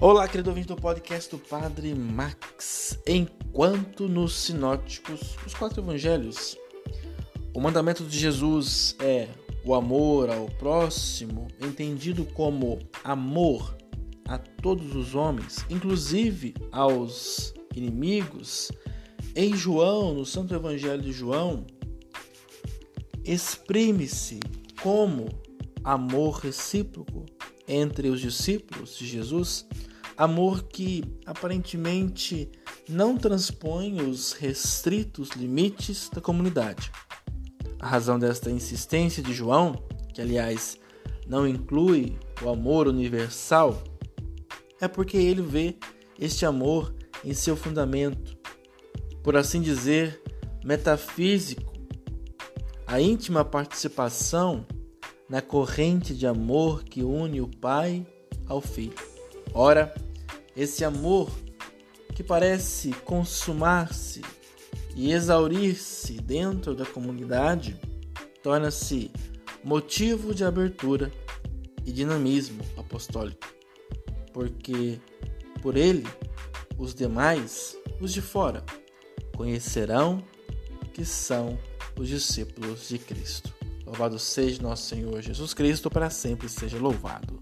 Olá, querido ouvinte do podcast do Padre Max. Enquanto nos sinóticos, os quatro evangelhos, o mandamento de Jesus é o amor ao próximo, entendido como amor a todos os homens, inclusive aos inimigos. Em João, no Santo Evangelho de João, exprime-se como amor recíproco entre os discípulos de Jesus Amor que aparentemente não transpõe os restritos limites da comunidade. A razão desta insistência de João, que aliás não inclui o amor universal, é porque ele vê este amor em seu fundamento, por assim dizer, metafísico, a íntima participação na corrente de amor que une o Pai ao Filho. Ora, esse amor que parece consumar-se e exaurir-se dentro da comunidade torna-se motivo de abertura e dinamismo apostólico, porque por ele os demais, os de fora, conhecerão que são os discípulos de Cristo. Louvado seja nosso Senhor Jesus Cristo, para sempre seja louvado.